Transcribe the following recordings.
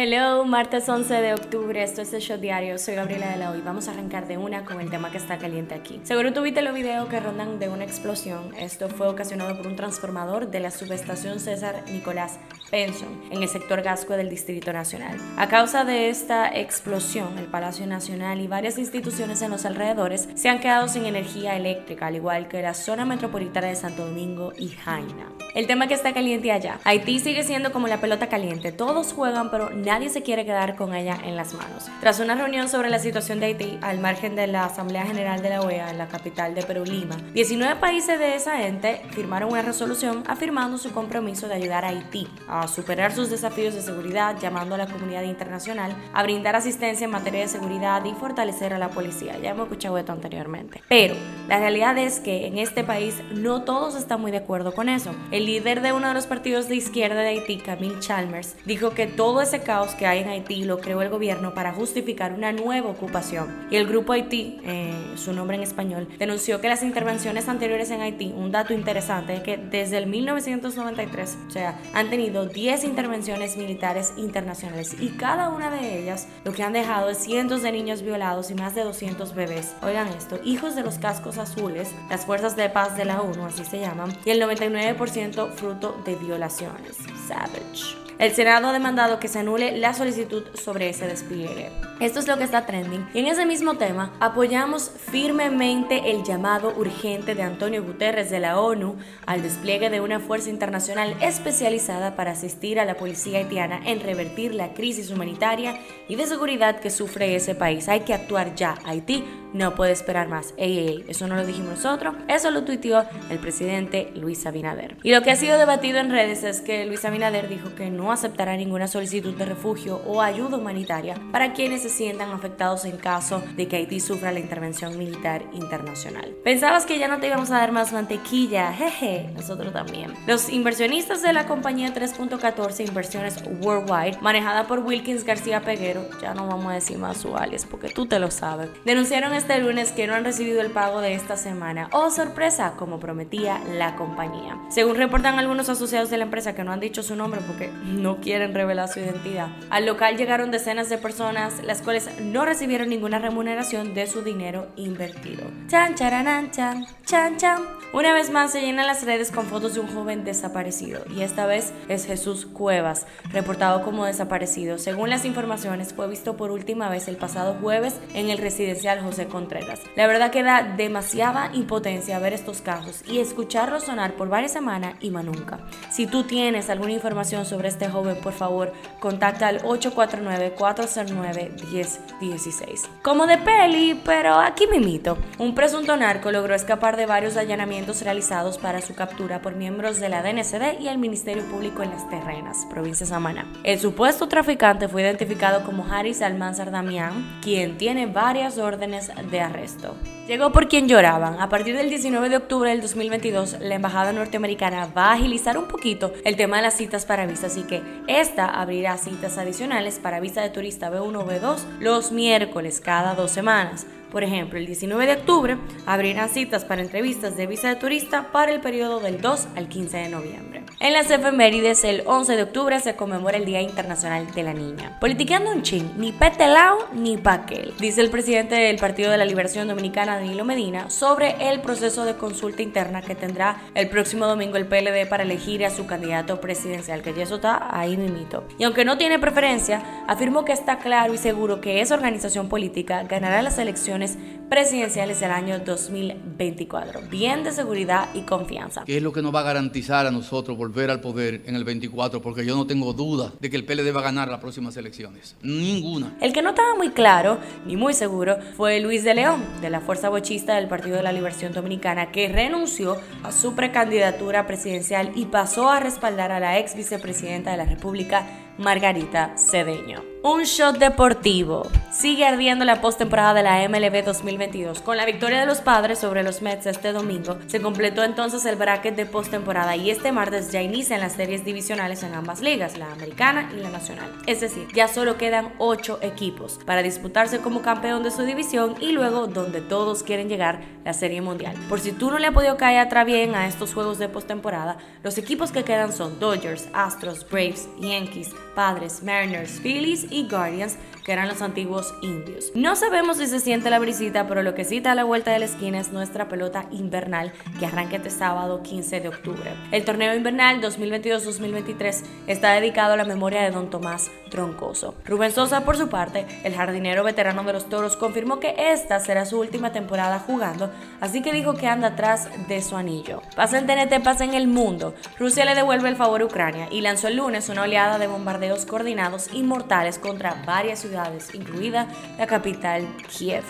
Hello, martes 11 de octubre, esto es el Show Diario, soy Gabriela de la Hoy. Vamos a arrancar de una con el tema que está caliente aquí. Seguro tuviste los videos que rondan de una explosión. Esto fue ocasionado por un transformador de la subestación César Nicolás Penson en el sector Gasco del Distrito Nacional. A causa de esta explosión, el Palacio Nacional y varias instituciones en los alrededores se han quedado sin energía eléctrica, al igual que la zona metropolitana de Santo Domingo y Jaina. El tema que está caliente allá. Haití sigue siendo como la pelota caliente. Todos juegan, pero nadie se quiere quedar con ella en las manos. Tras una reunión sobre la situación de Haití al margen de la Asamblea General de la OEA en la capital de Perú, Lima, 19 países de esa ente firmaron una resolución afirmando su compromiso de ayudar a Haití a superar sus desafíos de seguridad, llamando a la comunidad internacional a brindar asistencia en materia de seguridad y fortalecer a la policía. Ya hemos escuchado esto anteriormente. Pero la realidad es que en este país no todos están muy de acuerdo con eso. El líder de uno de los partidos de izquierda de Haití, Camille Chalmers, dijo que todo ese caos que hay en Haití lo creó el gobierno para justificar una nueva ocupación. Y el grupo Haití, eh, su nombre en español, denunció que las intervenciones anteriores en Haití, un dato interesante es que desde el 1993, o sea, han tenido 10 intervenciones militares internacionales y cada una de ellas lo que han dejado es cientos de niños violados y más de 200 bebés. Oigan esto, hijos de los cascos azules, las fuerzas de paz de la ONU, así se llaman, y el 99% fruto de violaciones. Savage. El Senado ha demandado que se anule la solicitud sobre ese despliegue. Esto es lo que está trending. Y en ese mismo tema, apoyamos firmemente el llamado urgente de Antonio Guterres de la ONU al despliegue de una fuerza internacional especializada para asistir a la policía haitiana en revertir la crisis humanitaria y de seguridad que sufre ese país. Hay que actuar ya. Haití no puede esperar más. Eso no lo dijimos nosotros, eso lo tuiteó el presidente Luis Abinader. Y lo que ha sido debatido en redes es que Luis Abinader dijo que no aceptará ninguna solicitud de refugio o ayuda humanitaria para quienes se sientan afectados en caso de que Haití sufra la intervención militar internacional. ¿Pensabas que ya no te íbamos a dar más mantequilla? Jeje, nosotros también. Los inversionistas de la compañía 3.14 Inversiones Worldwide, manejada por Wilkins García Peguero, ya no vamos a decir más su alias porque tú te lo sabes, denunciaron este lunes que no han recibido el pago de esta semana. Oh, sorpresa, como prometía la compañía. Según reportan algunos asociados de la empresa que no han dicho su nombre porque no quieren revelar su identidad, al local llegaron decenas de personas, las cuales no recibieron ninguna remuneración de su dinero invertido. Chan, charanan, chan, chan, chan. Una vez más se llenan las redes con fotos de un joven desaparecido y esta vez es Jesús Cuevas, reportado como desaparecido. Según las informaciones, fue visto por última vez el pasado jueves en el residencial José Contreras. La verdad que da demasiada impotencia ver estos casos y escucharlos sonar por varias semanas y más nunca. Si tú tienes alguna información sobre este joven, por favor, contacta al 849-409-1016. Como de peli, pero aquí mimito. Un presunto narco logró escapar de varios allanamientos realizados para su captura por miembros de la DNCD y el Ministerio Público en Las Terrenas, provincia de Samaná. El supuesto traficante fue identificado como Haris Almanzar Damián, quien tiene varias órdenes de arresto. Llegó por quien lloraban. A partir del 19 de octubre del 2022, la embajada norteamericana va a agilizar un poquito el tema de las citas para visa, así que esta abrirá citas adicionales para visa de turista B1 o B2 los miércoles cada dos semanas. Por ejemplo, el 19 de octubre abrirán citas para entrevistas de visa de turista para el periodo del 2 al 15 de noviembre. En las efemérides, el 11 de octubre se conmemora el Día Internacional de la Niña. Politicando un chin, ni petelao ni paquel, dice el presidente del Partido de la Liberación Dominicana, Danilo Medina, sobre el proceso de consulta interna que tendrá el próximo domingo el PLD para elegir a su candidato presidencial, que ya eso está ahí mimito. Y aunque no tiene preferencia, afirmó que está claro y seguro que esa organización política ganará las elecciones presidenciales del año 2024. Bien de seguridad y confianza. ¿Qué es lo que nos va a garantizar a nosotros volver al poder en el 24? Porque yo no tengo duda de que el PLD va ganar las próximas elecciones. Ninguna. El que no estaba muy claro ni muy seguro fue Luis de León, de la Fuerza Bochista del Partido de la Liberación Dominicana, que renunció a su precandidatura presidencial y pasó a respaldar a la ex vicepresidenta de la República, Margarita Cedeño. Un shot deportivo. Sigue ardiendo la postemporada de la MLB 2022. Con la victoria de los padres sobre los Mets este domingo, se completó entonces el bracket de postemporada y este martes ya inician las series divisionales en ambas ligas, la americana y la nacional. Es decir, ya solo quedan 8 equipos para disputarse como campeón de su división y luego donde todos quieren llegar, la serie mundial. Por si tú no le has podido caer atrás bien a estos juegos de postemporada, los equipos que quedan son Dodgers, Astros, Braves, Yankees, Padres, Mariners, Phillies y Guardians, que eran los antiguos indios. No sabemos si se siente la brisita, pero lo que sí está a la vuelta de la esquina es nuestra pelota invernal que arranca este sábado 15 de octubre. El torneo invernal 2022-2023 está dedicado a la memoria de don Tomás Troncoso. Rubén Sosa, por su parte, el jardinero veterano de los toros, confirmó que esta será su última temporada jugando, así que dijo que anda atrás de su anillo. Pasa en TNT, pasa en el mundo. Rusia le devuelve el favor a Ucrania y lanzó el lunes una oleada de bombardeos coordinados y mortales contra varias ciudades, incluida la capital Kiev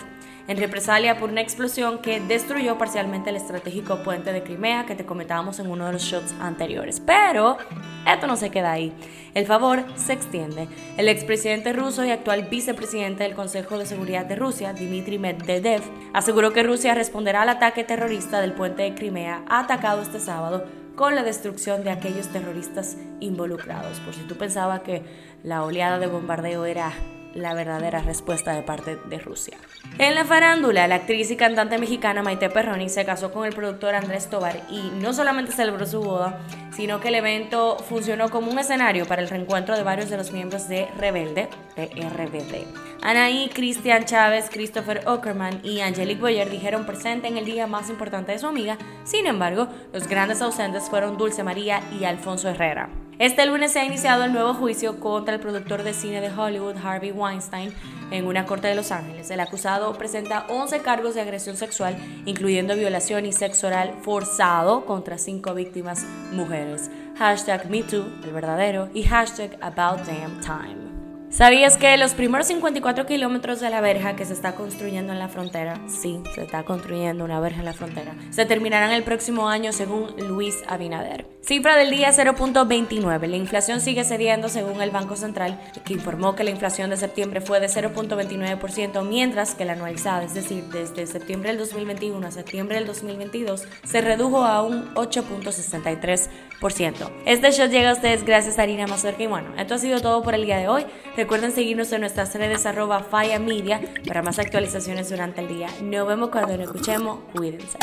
en represalia por una explosión que destruyó parcialmente el estratégico puente de Crimea que te comentábamos en uno de los shots anteriores. Pero esto no se queda ahí. El favor se extiende. El expresidente ruso y actual vicepresidente del Consejo de Seguridad de Rusia, Dmitry Medvedev, aseguró que Rusia responderá al ataque terrorista del puente de Crimea atacado este sábado con la destrucción de aquellos terroristas involucrados. Por si tú pensabas que la oleada de bombardeo era la verdadera respuesta de parte de Rusia. En la farándula, la actriz y cantante mexicana Maite Perroni se casó con el productor Andrés Tobar y no solamente celebró su boda, sino que el evento funcionó como un escenario para el reencuentro de varios de los miembros de Rebelde, de RBD. Anaí, Cristian Chávez, Christopher Ockerman y Angelique Boyer dijeron presente en el día más importante de su amiga, sin embargo, los grandes ausentes fueron Dulce María y Alfonso Herrera. Este lunes se ha iniciado el nuevo juicio contra el productor de cine de Hollywood, Harvey Weinstein, en una corte de Los Ángeles. El acusado presenta 11 cargos de agresión sexual, incluyendo violación y sexo oral forzado contra cinco víctimas mujeres. Hashtag MeToo, el verdadero, y hashtag About Time. ¿Sabías que los primeros 54 kilómetros de la verja que se está construyendo en la frontera, sí, se está construyendo una verja en la frontera, se terminarán el próximo año según Luis Abinader? Cifra del día 0.29. La inflación sigue cediendo según el Banco Central, que informó que la inflación de septiembre fue de 0.29%, mientras que la anualizada, es decir, desde septiembre del 2021 a septiembre del 2022, se redujo a un 8.63%. Este show llega a ustedes gracias a Harina Mazorca y bueno, esto ha sido todo por el día de hoy. Recuerden seguirnos en nuestras redes arroba Faya Media para más actualizaciones durante el día. Nos vemos cuando nos escuchemos. Cuídense.